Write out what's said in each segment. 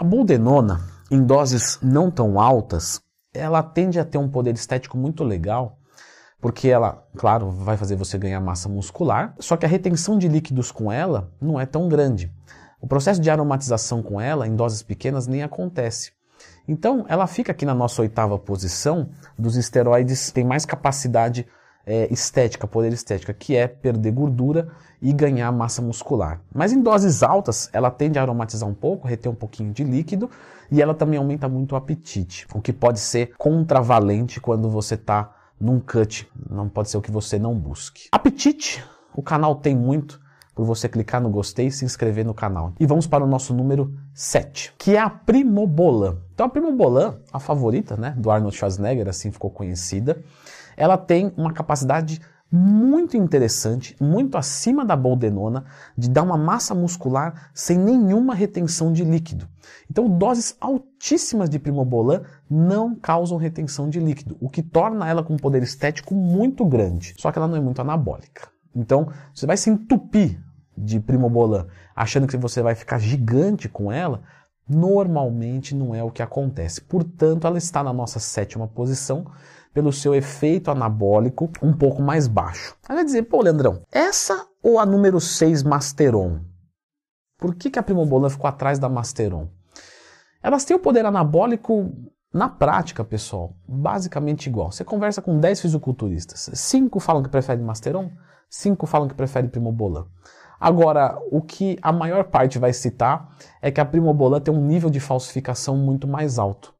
A boldenona, em doses não tão altas, ela tende a ter um poder estético muito legal, porque ela, claro, vai fazer você ganhar massa muscular, só que a retenção de líquidos com ela não é tão grande. O processo de aromatização com ela, em doses pequenas, nem acontece. Então, ela fica aqui na nossa oitava posição dos esteroides que tem mais capacidade é, estética, poder estética, que é perder gordura e ganhar massa muscular. Mas em doses altas, ela tende a aromatizar um pouco, reter um pouquinho de líquido e ela também aumenta muito o apetite, o que pode ser contravalente quando você está num cut, não pode ser o que você não busque. Apetite, o canal tem muito por você clicar no gostei e se inscrever no canal. E vamos para o nosso número 7, que é a Primobolan. Então a Primobolan, a favorita né, do Arnold Schwarzenegger, assim ficou conhecida, ela tem uma capacidade muito interessante, muito acima da boldenona, de dar uma massa muscular sem nenhuma retenção de líquido. Então, doses altíssimas de primobolan não causam retenção de líquido, o que torna ela com um poder estético muito grande. Só que ela não é muito anabólica. Então, você vai se entupir de primobolan achando que você vai ficar gigante com ela, normalmente não é o que acontece. Portanto, ela está na nossa sétima posição pelo seu efeito anabólico um pouco mais baixo. Aí vai dizer, pô, Leandrão, essa ou a número 6 Masteron? Por que, que a Primobolan ficou atrás da Masteron? Elas têm o poder anabólico na prática, pessoal, basicamente igual. Você conversa com 10 fisiculturistas, 5 falam que preferem Masteron, 5 falam que preferem Primobolan. Agora, o que a maior parte vai citar é que a Primobolan tem um nível de falsificação muito mais alto.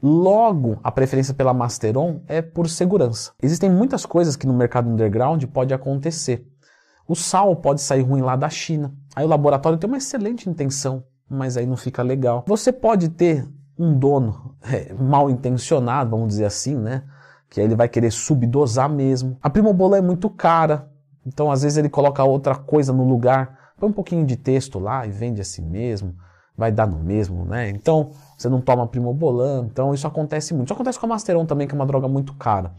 Logo, a preferência pela Masteron é por segurança. Existem muitas coisas que no mercado underground pode acontecer. O sal pode sair ruim lá da China. Aí o laboratório tem uma excelente intenção, mas aí não fica legal. Você pode ter um dono é, mal intencionado, vamos dizer assim, né? Que aí ele vai querer subdosar mesmo. A primobola é muito cara, então às vezes ele coloca outra coisa no lugar, põe um pouquinho de texto lá e vende assim mesmo vai dar no mesmo, né? Então, você não toma primobolan, então isso acontece muito. Isso acontece com a Masteron também, que é uma droga muito cara.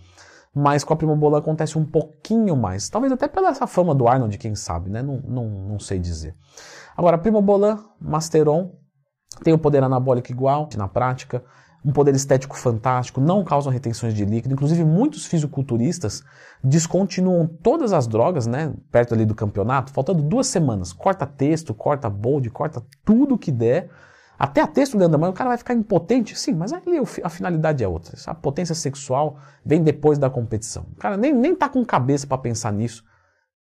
Mas com a primobolan acontece um pouquinho mais. Talvez até pela essa fama do Arnold, quem sabe, né? Não, não, não sei dizer. Agora, primobolan, Masteron, tem o poder anabólico igual na prática um poder estético fantástico, não causam retenções de líquido. Inclusive, muitos fisiculturistas descontinuam todas as drogas, né, perto ali do campeonato, faltando duas semanas. Corta texto, corta bold, corta tudo que der. Até a texto Leandro, mas o cara vai ficar impotente? Sim, mas ali a finalidade é outra. A potência sexual vem depois da competição. O cara nem, nem tá com cabeça para pensar nisso,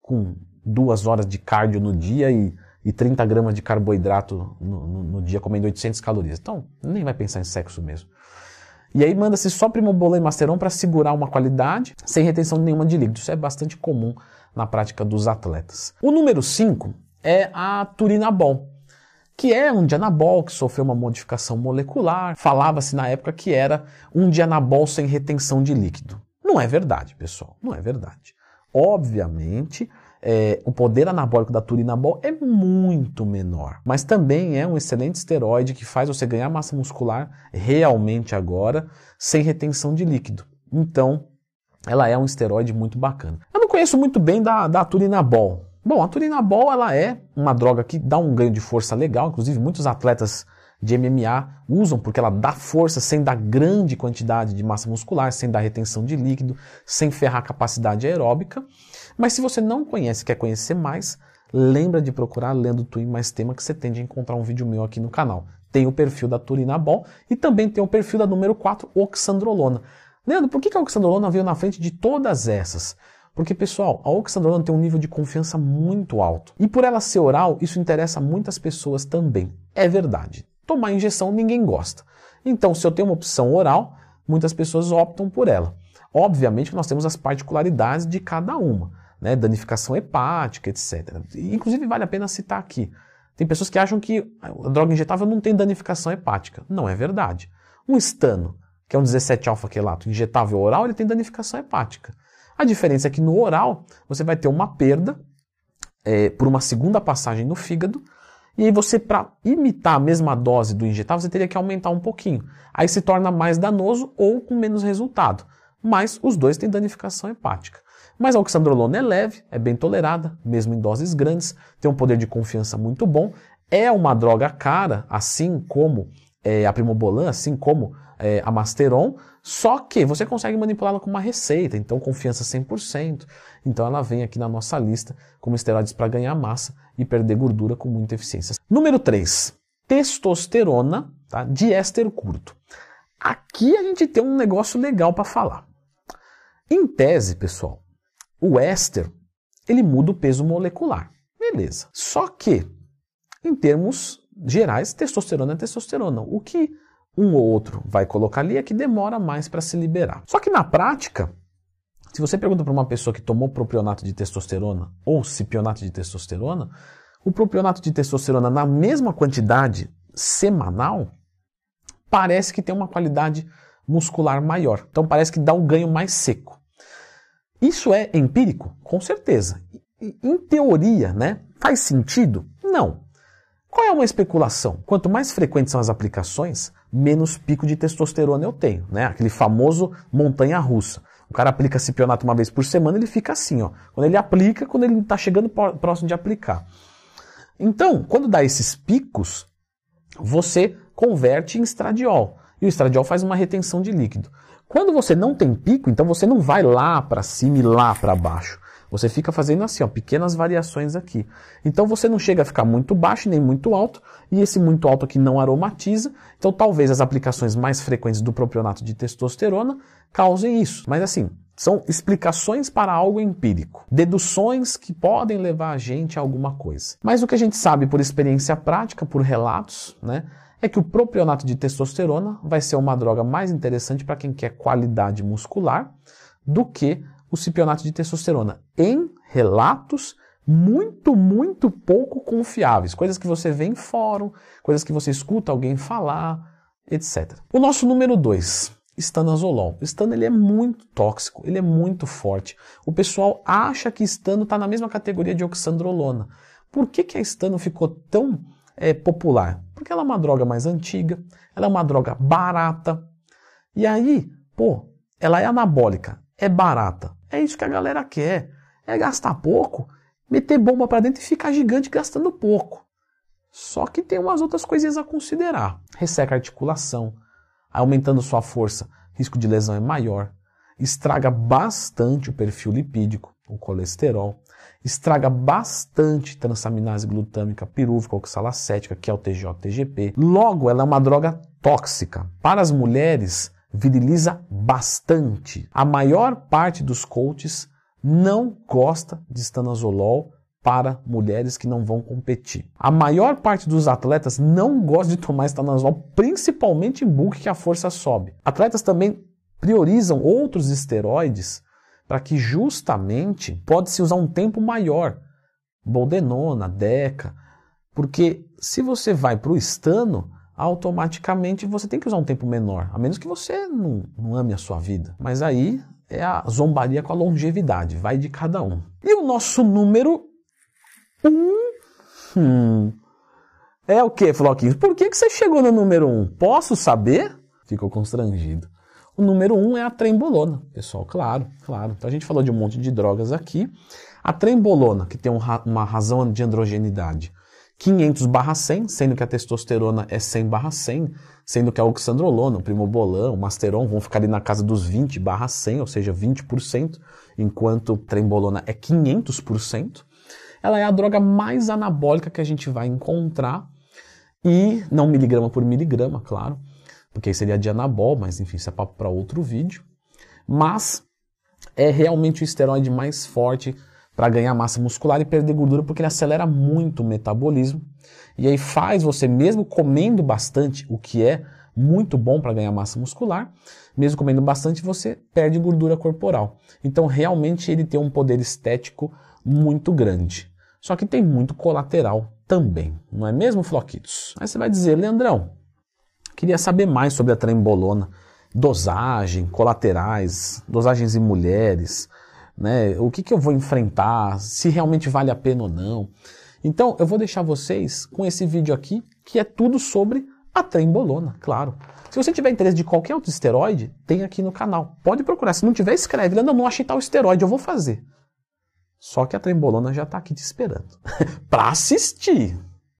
com duas horas de cardio no dia e e 30 gramas de carboidrato no, no, no, dia comendo 800 calorias. Então, nem vai pensar em sexo mesmo. E aí manda-se só primobolan e masteron para segurar uma qualidade sem retenção nenhuma de líquido. Isso é bastante comum na prática dos atletas. O número 5 é a turinabol, que é um dianabol que sofreu uma modificação molecular. Falava-se na época que era um dianabol sem retenção de líquido. Não é verdade, pessoal. Não é verdade. Obviamente, é, o poder anabólico da turinabol é muito menor, mas também é um excelente esteroide que faz você ganhar massa muscular realmente agora, sem retenção de líquido. Então, ela é um esteroide muito bacana. Eu não conheço muito bem da, da turinabol. Bom, a turinabol ela é uma droga que dá um ganho de força legal, inclusive muitos atletas de MMA usam porque ela dá força sem dar grande quantidade de massa muscular, sem dar retenção de líquido, sem ferrar a capacidade aeróbica. Mas se você não conhece quer conhecer mais, lembra de procurar Lendo Twin Mais Tema que você tende a encontrar um vídeo meu aqui no canal. Tem o perfil da Turinabol e também tem o perfil da número 4, Oxandrolona. Leandro, por que a Oxandrolona veio na frente de todas essas? Porque, pessoal, a oxandrolona tem um nível de confiança muito alto. E por ela ser oral, isso interessa muitas pessoas também. É verdade. Tomar injeção ninguém gosta. Então, se eu tenho uma opção oral, muitas pessoas optam por ela. Obviamente que nós temos as particularidades de cada uma né, danificação hepática, etc. Inclusive, vale a pena citar aqui. Tem pessoas que acham que a droga injetável não tem danificação hepática. Não é verdade. Um estano, que é um 17-alfa-quelato injetável oral, ele tem danificação hepática. A diferença é que no oral você vai ter uma perda é, por uma segunda passagem no fígado, e aí você, para imitar a mesma dose do injetável, você teria que aumentar um pouquinho. Aí se torna mais danoso ou com menos resultado. Mas os dois têm danificação hepática. Mas a oxandrolona é leve, é bem tolerada, mesmo em doses grandes, tem um poder de confiança muito bom, É uma droga cara, assim como é, a Primobolan, assim como é, a Masteron, só que você consegue manipulá-la com uma receita, então confiança 100%. Então ela vem aqui na nossa lista como esteroides para ganhar massa e perder gordura com muita eficiência. Número 3, testosterona tá, de éster curto. Aqui a gente tem um negócio legal para falar. Em tese, pessoal, o éster ele muda o peso molecular. Beleza. Só que, em termos gerais, testosterona é testosterona. O que um ou outro vai colocar ali é que demora mais para se liberar. Só que na prática, se você pergunta para uma pessoa que tomou propionato de testosterona ou cipionato de testosterona, o propionato de testosterona na mesma quantidade semanal parece que tem uma qualidade muscular maior. Então parece que dá um ganho mais seco. Isso é empírico? Com certeza. Em teoria, né? Faz sentido? Não. Qual é uma especulação? Quanto mais frequentes são as aplicações, menos pico de testosterona eu tenho, né? Aquele famoso montanha russa. O cara aplica cipionato uma vez por semana, ele fica assim, ó. Quando ele aplica, quando ele está chegando próximo de aplicar. Então, quando dá esses picos, você converte em estradiol. E o estradiol faz uma retenção de líquido. Quando você não tem pico, então você não vai lá para cima e lá para baixo. Você fica fazendo assim, ó, pequenas variações aqui. Então você não chega a ficar muito baixo nem muito alto, e esse muito alto aqui não aromatiza. Então talvez as aplicações mais frequentes do propionato de testosterona causem isso. Mas assim, são explicações para algo empírico, deduções que podem levar a gente a alguma coisa. Mas o que a gente sabe por experiência prática, por relatos, né, é que o propionato de testosterona vai ser uma droga mais interessante para quem quer qualidade muscular do que o cipionato de testosterona, em relatos muito, muito pouco confiáveis, coisas que você vê em fórum, coisas que você escuta alguém falar, etc. O nosso número 2, estanazolol. O estano ele é muito tóxico, ele é muito forte. O pessoal acha que estano está na mesma categoria de oxandrolona. Por que, que a estano ficou tão é, popular? Porque ela é uma droga mais antiga, ela é uma droga barata. E aí, pô, ela é anabólica, é barata. É isso que a galera quer. É gastar pouco, meter bomba para dentro e ficar gigante gastando pouco. Só que tem umas outras coisinhas a considerar. Resseca a articulação, aumentando sua força, risco de lesão é maior. Estraga bastante o perfil lipídico, o colesterol estraga bastante transaminase glutâmica pirúvica oxalacética, que é o TGO-TGP. Logo, ela é uma droga tóxica. Para as mulheres, viriliza bastante. A maior parte dos coaches não gosta de estanazolol para mulheres que não vão competir. A maior parte dos atletas não gosta de tomar estanazol, principalmente em bulk que a força sobe. Atletas também priorizam outros esteroides para que justamente pode-se usar um tempo maior, boldenona, deca, porque se você vai para o estano, automaticamente você tem que usar um tempo menor, a menos que você não, não ame a sua vida. Mas aí é a zombaria com a longevidade, vai de cada um. E o nosso número um, hum, é o que, Floquinhos? Por que, que você chegou no número um? Posso saber? Ficou constrangido. O número um é a trembolona, pessoal, claro, claro. Então a gente falou de um monte de drogas aqui. A trembolona, que tem um, uma razão de androgenidade, 500 barra 100, sendo que a testosterona é 100 barra 100, sendo que a oxandrolona, o primobolan, o masteron vão ficar ali na casa dos 20 barra 100, ou seja, 20%, enquanto trembolona é 500%. Ela é a droga mais anabólica que a gente vai encontrar e não miligrama por miligrama, claro porque aí seria de anabol, mas enfim, isso é papo para outro vídeo. Mas é realmente o esteroide mais forte para ganhar massa muscular e perder gordura, porque ele acelera muito o metabolismo e aí faz você, mesmo comendo bastante, o que é muito bom para ganhar massa muscular, mesmo comendo bastante, você perde gordura corporal. Então, realmente, ele tem um poder estético muito grande. Só que tem muito colateral também, não é mesmo, Floquitos? Aí você vai dizer, Leandrão, Queria saber mais sobre a trembolona, dosagem, colaterais, dosagens em mulheres, né? O que, que eu vou enfrentar, se realmente vale a pena ou não. Então, eu vou deixar vocês com esse vídeo aqui, que é tudo sobre a trembolona, claro. Se você tiver interesse de qualquer outro esteroide, tem aqui no canal. Pode procurar. Se não tiver, escreve. Não, não achei tal esteroide, eu vou fazer. Só que a trembolona já está aqui te esperando. para assistir.